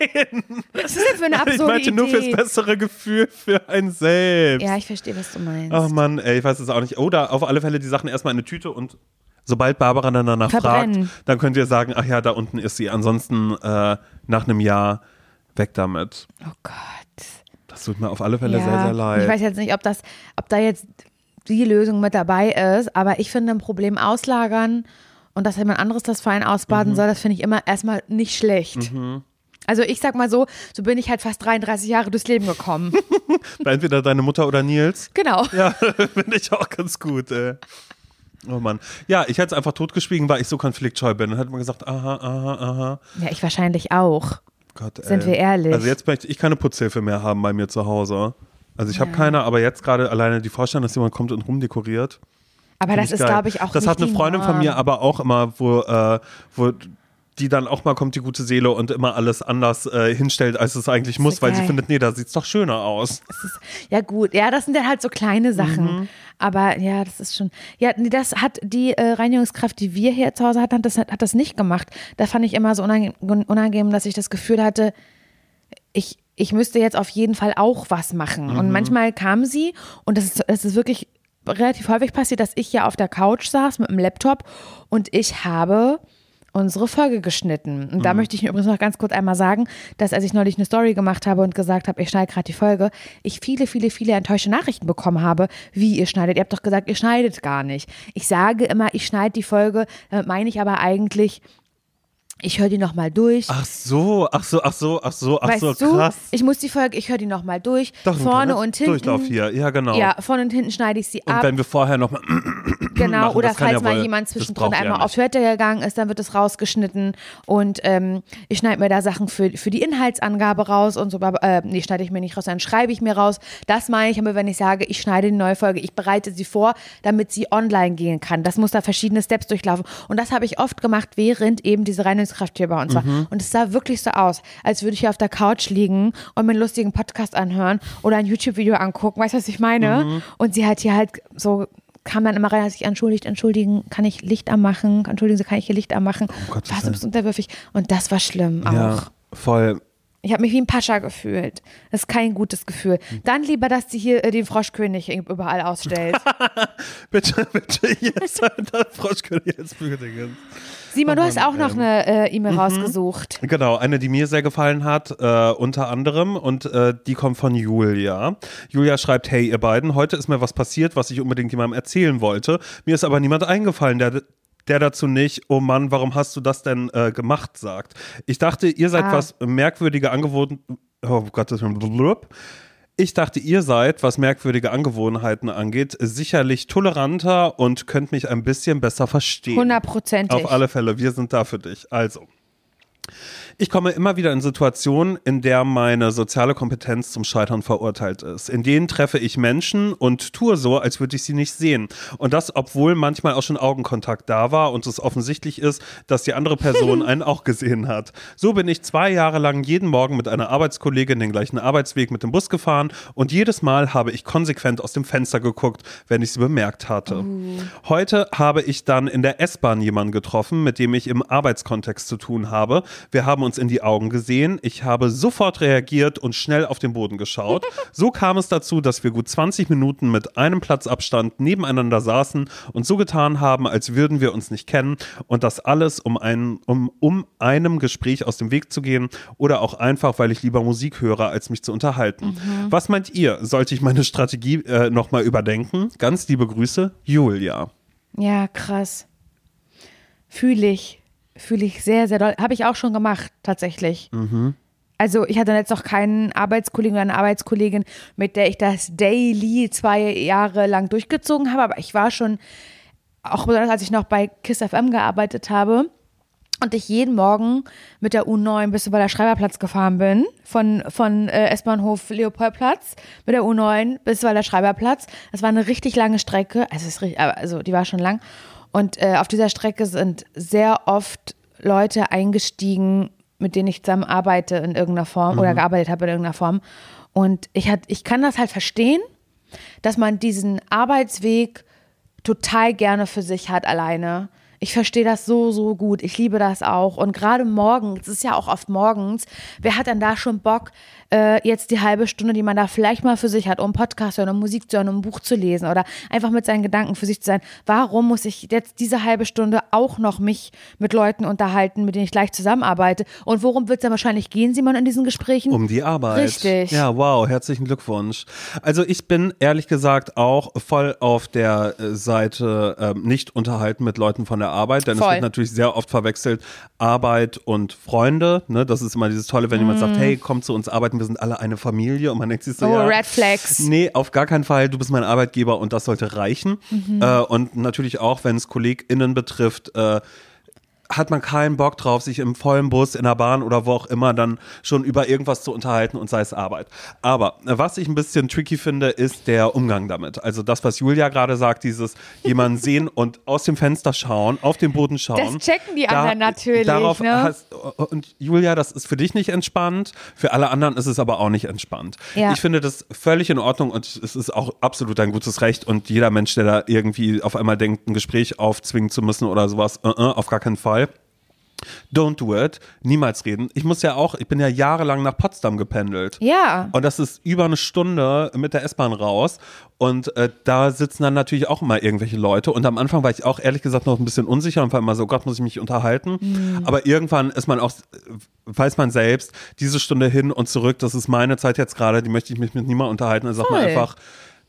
Nein. Was ist denn für eine Ich absurde meinte nur Idee? fürs bessere Gefühl für einen selbst. ja, ich verstehe, was du meinst. Ach Mann, ey, ich weiß es auch nicht. Oder auf alle Fälle die Sachen erstmal in eine Tüte und Sobald Barbara dann danach Verbrennen. fragt, dann könnt ihr sagen, ach ja, da unten ist sie. Ansonsten äh, nach einem Jahr weg damit. Oh Gott. Das tut mir auf alle Fälle Ja, sehr, sehr leid. Ich weiß jetzt nicht, ob das, ob da jetzt die Lösung mit dabei ist, aber ich finde ein Problem auslagern und dass jemand anderes das für einen ausbaden Mhm. soll, das finde ich immer erstmal nicht schlecht. Also ich sag mal so, so bin ich halt fast 33 Jahre durchs Leben gekommen. Entweder deine Mutter oder Nils. genau. Ja, finde ich auch ganz gut, ey. Oh Mann. Ja, ich hätte es einfach totgeschwiegen, weil ich so konfliktscheu bin. Dann hätte man gesagt, aha, aha, aha. Ja, ich wahrscheinlich auch. Gott, ey. Sind wir ehrlich? Also jetzt möchte ich keine Putzhilfe mehr haben bei mir zu Hause. Also ich habe Ja. keine, aber jetzt gerade alleine die Vorstellung, dass jemand kommt und rumdekoriert. Aber das ist, glaube ich, auch Das hat eine Freundin von Norm. mir aber auch immer, wo, äh, wo die dann auch mal kommt, die gute Seele, und immer alles anders äh, hinstellt, als es eigentlich muss, weil sie findet, nee, da sieht es doch schöner aus. Ist, ja gut, ja, das sind dann halt so kleine Sachen. Mhm. Aber ja, das ist schon. Ja, nee, das hat die äh, Reinigungskraft, die wir hier zu Hause hatten, hat das, hat das nicht gemacht. Da fand ich immer so unangenehm, unangenehm dass ich das Gefühl hatte, ich, ich müsste jetzt auf jeden Fall auch was machen. Mhm. Und manchmal kam sie und das ist, das ist wirklich relativ häufig passiert, dass ich ja auf der Couch saß mit dem Laptop und ich habe unsere Folge geschnitten. Und da möchte ich übrigens noch ganz kurz einmal sagen, dass als ich neulich eine Story gemacht habe und gesagt habe, ich schneide gerade die Folge, ich viele, viele, viele enttäuschte Nachrichten bekommen habe, wie ihr schneidet. Ihr habt doch gesagt, ihr schneidet gar nicht. Ich sage immer, ich schneide die Folge, damit meine ich aber eigentlich, ich höre die nochmal durch. Ach so, ach so, ach so, ach so, ach weißt so, du, krass. ich muss die Folge, ich höre die nochmal durch, Doch, vorne und hinten. Durchlauf hier, ja genau. Ja, vorne und hinten schneide ich sie Und ab. wenn wir vorher nochmal, Genau, machen, oder falls ja mal wohl- jemand zwischendrin einmal auf Toilette gegangen ist, dann wird es rausgeschnitten und ähm, ich schneide mir da Sachen für, für die Inhaltsangabe raus und so, äh, nee, schneide ich mir nicht raus, dann schreibe ich mir raus. Das meine ich aber, wenn ich sage, ich schneide die neue Folge, ich bereite sie vor, damit sie online gehen kann. Das muss da verschiedene Steps durchlaufen und das habe ich oft gemacht, während eben diese Reinigungskraft hier bei uns Mhm. war und es sah wirklich so aus, als würde ich hier auf der Couch liegen und mir einen lustigen Podcast anhören oder ein YouTube-Video angucken, weißt du, was ich meine? Mhm. Und sie hat hier halt so kam dann immer rein, als ich entschuldigt, entschuldigen, kann ich Licht anmachen? Entschuldigen Sie, kann ich hier Licht anmachen? Gottes Was, du bist unterwürfig. Und das war schlimm auch. ja, voll. Ich habe mich wie ein Pascha gefühlt. Das ist kein gutes Gefühl. Dann lieber, dass sie hier äh, den Froschkönig überall ausstellt. Bitte, bitte, jetzt, der Froschkönig jetzt Bügedingens. Simon, du hast auch ähm, noch eine äh, E-Mail mhm. rausgesucht. Genau, eine, die mir sehr gefallen hat, äh, unter anderem, und äh, die kommt von Julia. Julia schreibt, hey ihr beiden, heute ist mir was passiert, was ich unbedingt jemandem erzählen wollte. Mir ist aber niemand eingefallen, der, der dazu nicht, oh Mann, warum hast du das denn äh, gemacht, sagt. Ich dachte, ihr seid Ah. was merkwürdige Angewohnheiten, oh Gottes Willen, blub. Ich dachte, ihr seid, was merkwürdige Angewohnheiten angeht, sicherlich toleranter und könnt mich ein bisschen besser verstehen. Hundertprozentig. Auf alle Fälle, wir sind da für dich. Also. Ich komme immer wieder in Situationen, in der meine soziale Kompetenz zum Scheitern verurteilt ist. In denen treffe ich Menschen und tue so, als würde ich sie nicht sehen. Und das, obwohl manchmal auch schon Augenkontakt da war und es offensichtlich ist, dass die andere Person einen auch gesehen hat. So bin ich zwei Jahre lang jeden Morgen mit einer Arbeitskollegin den gleichen Arbeitsweg mit dem Bus gefahren und jedes Mal habe ich konsequent aus dem Fenster geguckt, wenn ich sie bemerkt hatte. Heute habe ich dann in der S-Bahn jemanden getroffen, mit dem ich im Arbeitskontext zu tun habe. Wir haben uns in die Augen gesehen. Ich habe sofort reagiert und schnell auf den Boden geschaut. So kam es dazu, dass wir gut 20 Minuten mit einem Platzabstand nebeneinander saßen und so getan haben, als würden wir uns nicht kennen und das alles, um, ein, um, um einem Gespräch aus dem Weg zu gehen oder auch einfach, weil ich lieber Musik höre, als mich zu unterhalten. Was meint ihr? Sollte ich meine Strategie äh, nochmal überdenken? Ganz liebe Grüße, Julia. Ja, krass. Fühle ich. Fühle ich sehr, sehr doll. Habe ich auch schon gemacht, tatsächlich. Also ich hatte jetzt noch keinen Arbeitskollegen oder eine Arbeitskollegin, mit der ich das Daily zwei Jahre lang durchgezogen habe, aber ich war schon, auch besonders als ich noch bei KISS FM gearbeitet habe und ich jeden Morgen mit der U9 bis über der Schreiberplatz gefahren bin, von, von äh, S-Bahnhof Leopoldplatz mit der U9 bis über der Schreiberplatz. Das war eine richtig lange Strecke, also, ist, also die war schon lang. Und äh, auf dieser Strecke sind sehr oft Leute eingestiegen, mit denen ich zusammen arbeite in irgendeiner Form oder gearbeitet habe in irgendeiner Form. Und ich, hat, ich kann das halt verstehen, dass man diesen Arbeitsweg total gerne für sich hat alleine. Ich verstehe das so, so gut. Ich liebe das auch. Und gerade morgens, es ist ja auch oft morgens, wer hat dann da schon Bock, äh, jetzt die halbe Stunde, die man da vielleicht mal für sich hat, um Podcast zu hören, um Musik zu hören, um ein Buch zu lesen oder einfach mit seinen Gedanken für sich zu sein, warum muss ich jetzt diese halbe Stunde auch noch mich mit Leuten unterhalten, mit denen ich gleich zusammenarbeite? Und worum wird es dann wahrscheinlich gehen, Simon, in diesen Gesprächen? Um die Arbeit. Richtig. Ja, wow, herzlichen Glückwunsch. Also ich bin ehrlich gesagt auch voll auf der äh, Seite ähm, nicht unterhalten mit Leuten von der Arbeit, denn Voll. es wird natürlich sehr oft verwechselt Arbeit und Freunde. Ne? Das ist immer dieses Tolle, wenn jemand sagt, hey, komm zu uns arbeiten, wir sind alle eine Familie und man denkt sich so, oh, ja, Red Flags. Nee, auf gar keinen Fall. Du bist mein Arbeitgeber und das sollte reichen. Mhm. Äh, und natürlich auch, wenn es KollegInnen betrifft, äh, hat man keinen Bock drauf, sich im vollen Bus, in der Bahn oder wo auch immer dann schon über irgendwas zu unterhalten und sei es Arbeit. Aber äh, was ich ein bisschen tricky finde, ist der Umgang damit. Also das, was Julia gerade sagt, dieses jemanden sehen und aus dem Fenster schauen, auf den Boden schauen. Das checken die anderen natürlich, Darauf ne? hast, und Julia, das ist für dich nicht entspannt, für alle anderen ist es aber auch nicht entspannt. Ja. Ich finde das völlig in Ordnung und es ist auch absolut ein gutes Recht und jeder Mensch, der da irgendwie auf einmal denkt, ein Gespräch aufzwingen zu müssen oder sowas, äh, äh, auf gar keinen Fall. Don't do it. Niemals reden. Ich muss ja auch, ich bin ja jahrelang nach Potsdam gependelt. Ja. Und das ist über eine Stunde mit der S-Bahn raus. Und äh, da sitzen dann natürlich auch immer irgendwelche Leute. Und am Anfang war ich auch ehrlich gesagt noch ein bisschen unsicher und war immer so, Gott, muss ich mich unterhalten. Mhm. Aber irgendwann ist man auch, weiß man selbst, diese Stunde hin und zurück, das ist meine Zeit jetzt gerade, die möchte ich mich mit niemandem unterhalten. Dann sagt man einfach,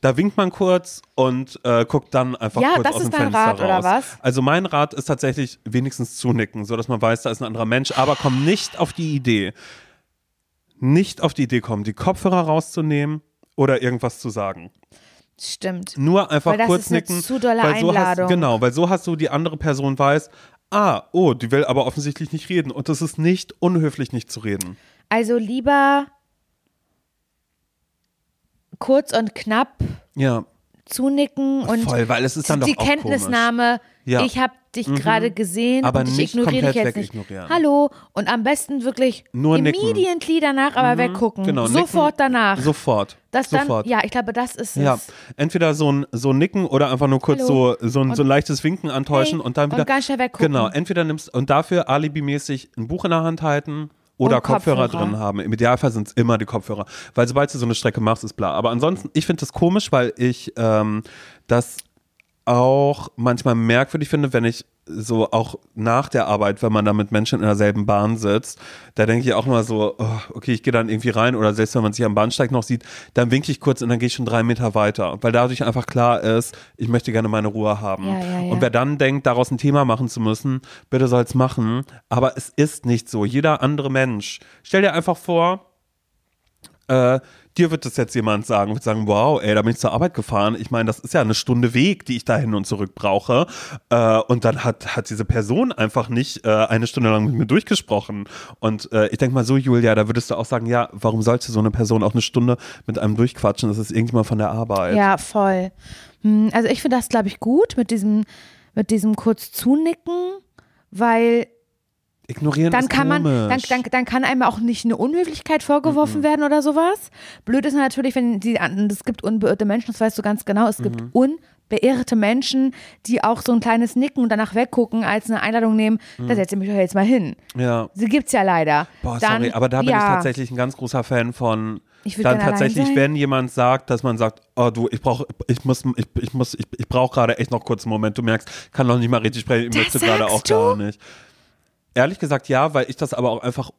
da winkt man kurz und äh, guckt dann einfach Ja, kurz das aus ist dem dein Fenster Rat, oder raus. was? Also mein Rat ist tatsächlich wenigstens zunicken, so dass man weiß, da ist ein anderer Mensch, aber komm nicht auf die Idee, nicht auf die Idee kommen, die Kopfhörer rauszunehmen oder irgendwas zu sagen. Stimmt. Nur einfach Weil das kurz nicken. zu dolle weil so Einladung. hast, genau, weil so hast du die andere Person weiß, ah, oh, die will aber offensichtlich nicht reden und es ist nicht unhöflich, nicht zu reden. Also lieber kurz und knapp Ja, zunicken und voll, weil es ist dann doch die Kenntnisnahme, Ja. ich habe dich gerade gesehen Aber und ich ignoriere dich jetzt nicht. Hallo und am besten wirklich Nur nicken. immediately danach aber weggucken. genau. Sofort nicken, danach. Sofort. das dann, sofort. ja, ich glaube, das ist Ja, es. entweder so ein, so Nicken oder einfach nur kurz Hallo. so, so, ein, so ein leichtes Winken antäuschen Hey, und dann und wieder. ganz schnell weggucken. Genau, entweder nimmst und dafür alibimäßig ein Buch in der Hand halten oder Kopfhörer, Kopfhörer. drin haben. Im Idealfall sind es immer die Kopfhörer. Weil sobald du so eine Strecke machst, ist bla. Aber ansonsten, ich finde das komisch, weil ich ähm, das auch manchmal merkwürdig finde, wenn ich so auch nach der Arbeit, wenn man da mit Menschen in derselben Bahn sitzt, da denke ich auch immer so, oh, okay, ich gehe dann irgendwie rein oder selbst wenn man sich am Bahnsteig noch sieht, dann winke ich kurz und dann gehe ich schon drei Meter weiter, weil dadurch einfach klar ist, ich möchte gerne meine Ruhe haben. Ja, ja, ja. Und wer dann denkt, daraus ein Thema machen zu müssen, bitte soll es machen, aber es ist nicht so. Jeder andere Mensch. Stell dir einfach vor, äh, dir wird das jetzt jemand sagen, wird sagen, wow, ey, da bin ich zur Arbeit gefahren. Ich meine, das ist ja eine Stunde Weg, die ich da hin und zurück brauche. Äh, und dann hat, hat diese Person einfach nicht äh, eine Stunde lang mit mir durchgesprochen. Und äh, ich denke mal so, Julia, da würdest du auch sagen, ja, warum sollte so eine Person auch eine Stunde mit einem durchquatschen? Das ist irgendjemand von der Arbeit. Ja, voll. Hm, Also ich finde das, glaube ich, gut mit diesem, mit diesem kurz zunicken, weil Ignorieren dann kann man, dann, dann, dann kann einem auch nicht eine Unhöflichkeit vorgeworfen werden oder sowas. Blöd ist natürlich, wenn die es gibt unbeirrte Menschen, das weißt du ganz genau, es gibt unbeirrte Menschen, die auch so ein kleines Nicken und danach weggucken, als eine Einladung nehmen, da setze ich mich doch jetzt mal hin. ja. Sie gibt's ja leider. Boah, dann, sorry, aber da bin ja, ich tatsächlich ein ganz großer Fan von. Ich dann tatsächlich, wenn jemand sagt, dass man sagt, oh du, ich brauche, ich muss, ich, ich muss, ich, ich brauche gerade echt noch kurz einen Moment. Du merkst, kann noch nicht mal richtig sprechen, ich Das möchte gerade auch du? gar nicht. Ehrlich gesagt, ja, weil ich das aber auch einfach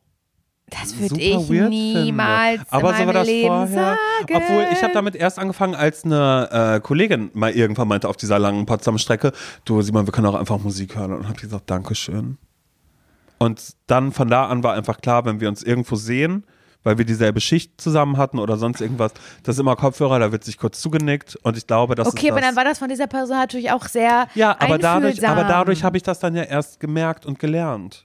Das würde ich niemals finde. Aber in so war das Leben vorher. sagen. Obwohl ich habe damit erst angefangen, als eine äh, Kollegin mal irgendwann meinte auf dieser langen Potsdam-Strecke, du Simon, wir können auch einfach Musik hören. Und habe gesagt, Dankeschön. Und dann von da an war einfach klar, wenn wir uns irgendwo sehen, weil wir dieselbe Schicht zusammen hatten oder sonst irgendwas, das ist immer Kopfhörer, da wird sich kurz zugenickt und ich glaube, das Okay, ist aber das. dann war das von dieser Person natürlich auch sehr ja, aber dadurch, aber dadurch habe ich das dann ja erst gemerkt und gelernt.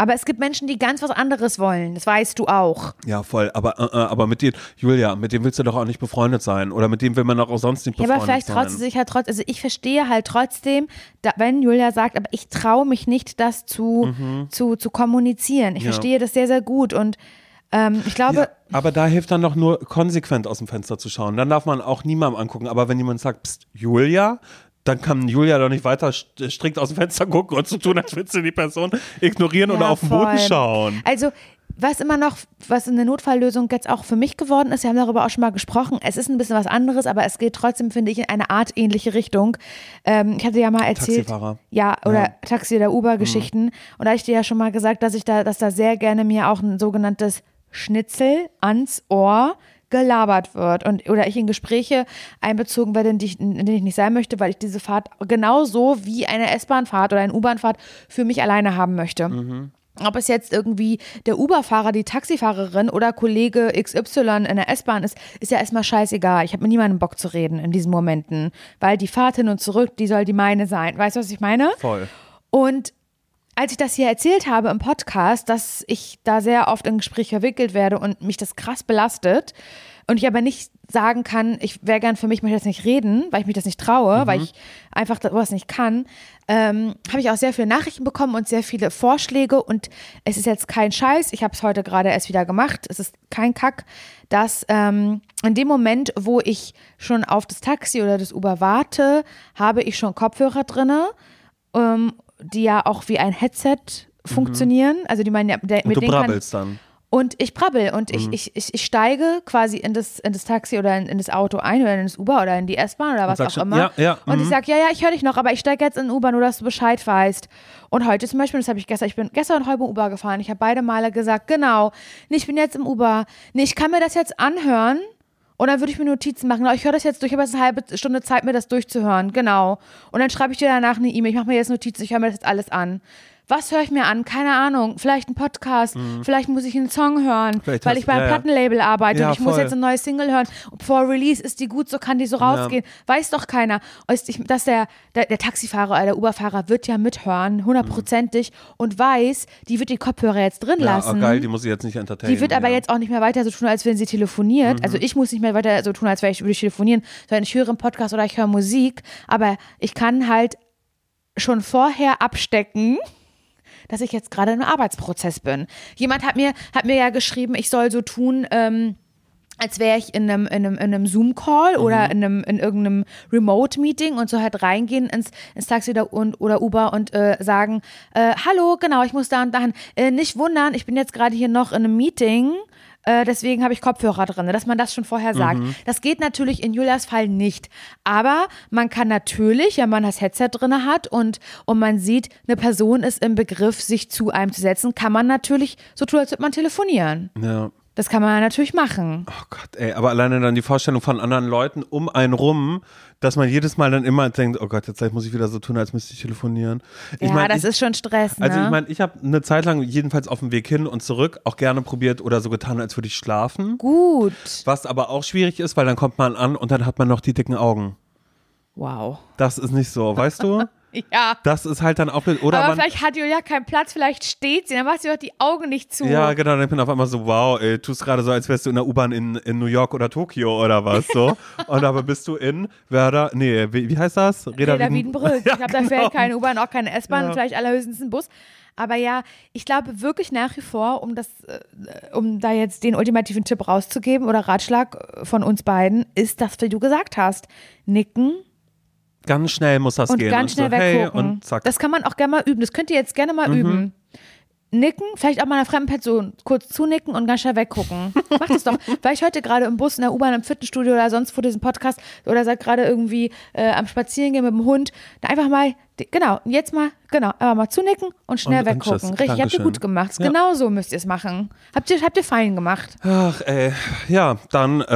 Aber es gibt Menschen, die ganz was anderes wollen. Das weißt du auch. Ja, voll. Aber, äh, äh, aber mit denen, Julia, mit dem willst du doch auch nicht befreundet sein. Oder mit dem will man doch auch sonst nicht Ja, befreundet aber vielleicht sein. traut sie sich halt trotzdem. Also ich verstehe halt trotzdem, da, wenn Julia sagt, aber ich traue mich nicht, das zu, zu, zu kommunizieren. Ich Mhm. Ja. verstehe das sehr, sehr gut. Und ähm, ich glaube, Ja, aber da hilft dann doch nur konsequent aus dem Fenster zu schauen. Dann darf man auch niemandem angucken. Aber wenn jemand sagt, Psst, Julia, dann kann Julia doch nicht weiter st- strikt aus dem Fenster gucken und so tun, als würdest du die Person ignorieren oder Ja, auf den Boden voll. schauen. Also was immer noch, was eine Notfalllösung jetzt auch für mich geworden ist, wir haben darüber auch schon mal gesprochen, es ist ein bisschen was anderes, aber es geht trotzdem, finde ich, in eine Art ähnliche Richtung. Ähm, ich hatte ja mal erzählt, Taxifahrer. ja, oder Ja. Taxi- oder Uber-Geschichten. Und da habe ich dir ja schon mal gesagt, dass ich da, dass da sehr gerne mir auch ein sogenanntes Schnitzel ans Ohr gelabert wird und oder ich in Gespräche einbezogen werde, in, die ich, in denen ich nicht sein möchte, weil ich diese Fahrt genauso wie eine S-Bahn-Fahrt oder eine U-Bahn-Fahrt für mich alleine haben möchte. Ob es jetzt irgendwie der Uber-Fahrer, die Taxifahrerin oder Kollege XY in der S-Bahn ist, ist ja erstmal scheißegal. Ich habe mit niemandem Bock zu reden in diesen Momenten, weil die Fahrt hin und zurück, die soll die meine sein. Weißt du, was ich meine? Voll. Und als ich das hier erzählt habe im Podcast, dass ich da sehr oft in Gespräche verwickelt werde und mich das krass belastet und ich aber nicht sagen kann, ich wäre gern für mich, möchte das nicht reden, weil ich mich das nicht traue, weil ich einfach sowas nicht kann, ähm, habe ich auch sehr viele Nachrichten bekommen und sehr viele Vorschläge und es ist jetzt kein Scheiß, ich habe es heute gerade erst wieder gemacht, es ist kein Kack, dass ähm, in dem Moment, wo ich schon auf das Taxi oder das Uber warte, habe ich schon Kopfhörer drinne ähm, die ja auch wie ein Headset funktionieren. Also die man ja der, Mhm. Und mit du denen kann, brabbelst dann. und ich brabbel und ich, ich, ich, ich steige quasi in das, in das Taxi oder in, in das Auto ein oder in das Uber oder in die S-Bahn oder was auch schon, immer. ja, ja, und ich mhm. sag, ja, ja, ich höre dich noch, aber ich steige jetzt in den Uber, nur dass du Bescheid weißt. Und heute zum Beispiel, das habe ich gestern, ich bin gestern und heute im Uber gefahren. Ich habe beide Male gesagt, genau, nee, ich bin jetzt im Uber. Nee, ich kann mir das jetzt anhören. Und dann würde ich mir Notizen machen. Aber ich höre das jetzt durch, ich habe jetzt eine halbe Stunde Zeit, mir das durchzuhören. Genau. Und dann schreibe ich dir danach eine E-Mail. Ich mache mir jetzt Notizen, ich höre mir das jetzt alles an. Was höre ich mir an? Keine Ahnung. Vielleicht ein Podcast. Vielleicht muss ich einen Song hören, Mhm. Vielleicht weil hast- ich beim ja, ja. Plattenlabel arbeite Ja, und ich muss voll. jetzt eine neue Single hören. Und vor Release ist die gut, so kann die so rausgehen. Weiß doch keiner. Dass der, der, der Taxifahrer oder der Uberfahrer wird ja mithören, hundertprozentig, und weiß, die wird die Kopfhörer jetzt drin Ja, lassen. oh, geil, die muss ich jetzt nicht entertainen. Die wird aber ja. jetzt auch nicht mehr weiter so tun, als wenn sie telefoniert. Mhm. Also ich muss nicht mehr weiter so tun, als wäre ich würde ich telefonieren, sondern ich höre einen Podcast oder ich höre Musik. Aber ich kann halt schon vorher abstecken, dass ich jetzt gerade in einem Arbeitsprozess bin. Jemand hat mir, hat mir ja geschrieben, ich soll so tun, ähm, als wäre ich in einem, in einem, in einem Zoom-Call oder in, einem, in irgendeinem Remote-Meeting und so halt reingehen ins, ins Taxi oder, und, oder Uber und äh, sagen, äh, hallo, genau, ich muss da und dahin. Äh, nicht wundern, ich bin jetzt gerade hier noch in einem Meeting, äh, deswegen habe ich Kopfhörer drin, dass man das schon vorher sagt. Das geht natürlich in Julias Fall nicht. Aber man kann natürlich, wenn man das Headset drin hat und, und man sieht, eine Person ist im Begriff, sich zu einem zu setzen, kann man natürlich so tun, als würde man telefonieren. Ja. Das kann man natürlich machen. Oh Gott, ey, aber alleine dann die Vorstellung von anderen Leuten um einen rum, dass man jedes Mal dann immer denkt, oh Gott, jetzt muss ich wieder so tun, als müsste ich telefonieren. Ich ja, mein, das ich, ist schon Stress. Ne? Also ich meine, ich habe eine Zeit lang jedenfalls auf dem Weg hin und zurück auch gerne probiert oder so getan, als würde ich schlafen. Gut. Was aber auch schwierig ist, weil dann kommt man an und dann hat man noch die dicken Augen. Wow. Das ist nicht so, weißt du? Ja. Das ist halt dann auch oder Aber man vielleicht hat Julia keinen Platz, vielleicht steht sie, dann macht sie doch die Augen nicht zu. ja, genau, dann bin ich auf einmal so, wow, ey, tust gerade so, als wärst du in der U-Bahn in, in New York oder Tokio oder was, so. und aber bist du in Werder, nee, wie, wie heißt das? Reda Wiedenbrück. Ja, ich glaube, da genau. fährt keine U-Bahn, auch keine S-Bahn, Ja. vielleicht allerhöchstens ein Bus. Aber ja, ich glaube wirklich nach wie vor, um das, äh, um da jetzt den ultimativen Tipp rauszugeben oder Ratschlag von uns beiden, ist das, wie du gesagt hast. Nicken Ganz schnell muss das und gehen. ganz und so, schnell hey, weggucken. und zack. Das kann man auch gerne mal üben. Das könnt ihr jetzt gerne Mhm. mal üben. Nicken, vielleicht auch mal einer fremden Person kurz zunicken und ganz schnell weggucken. Macht es doch. War ich heute gerade im Bus, in der U-Bahn, im Fitnessstudio oder sonst vor diesem Podcast oder seid gerade irgendwie äh, am Spazierengehen mit dem Hund. Da einfach mal, genau, jetzt mal, genau, einfach mal zunicken und schnell Und- weggucken. Richtig, habt ihr Dankeschön. gut gemacht. Ja. Genau so müsst ihr es machen. Habt ihr, habt ihr fein gemacht. Ach, ey. Ja, dann äh,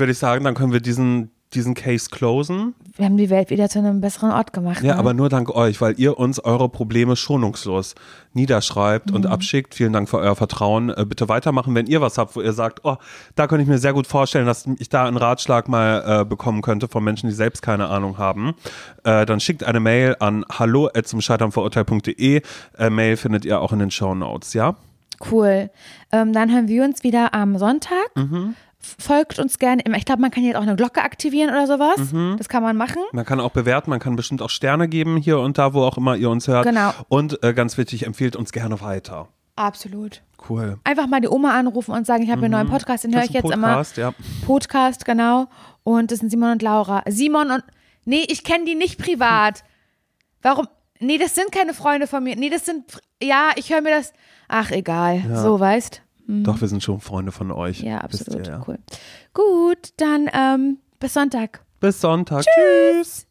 würde ich sagen, dann können wir diesen, diesen Case closen. Wir haben die Welt wieder zu einem besseren Ort gemacht. Ja, ne? aber nur dank euch, weil ihr uns eure Probleme schonungslos niederschreibt Mhm. und abschickt. Vielen Dank für euer Vertrauen. Äh, bitte weitermachen, wenn ihr was habt, wo ihr sagt, oh, da könnte ich mir sehr gut vorstellen, dass ich da einen Ratschlag mal äh, bekommen könnte von Menschen, die selbst keine Ahnung haben. Äh, dann schickt eine Mail an hallo zum scheiternverurteilt.de. Äh, Mail findet ihr auch in den Show Notes, ja? Cool. Ähm, dann hören wir uns wieder am Sonntag. Mhm. Folgt uns gerne. immer. Ich glaube, man kann jetzt auch eine Glocke aktivieren oder sowas. Mhm. Das kann man machen. Man kann auch bewerten, man kann bestimmt auch Sterne geben hier und da, wo auch immer ihr uns hört. Genau. Und äh, ganz wichtig, empfiehlt uns gerne weiter. Absolut. Cool. Einfach mal die Oma anrufen und sagen, ich habe einen neuen Podcast, den höre ich jetzt immer. Podcast, ja. Podcast, genau. Und das sind Simon und Laura. Simon und. Nee, ich kenne die nicht privat. Warum? Nee, das sind keine Freunde von mir. Nee, das sind. Ja, ich höre mir das. Ach, egal. So, weißt. Doch, wir sind schon Freunde von euch. Ja, absolut. ihr ja. Cool. Gut, dann ähm, bis Sonntag. Bis Sonntag. Tschüss.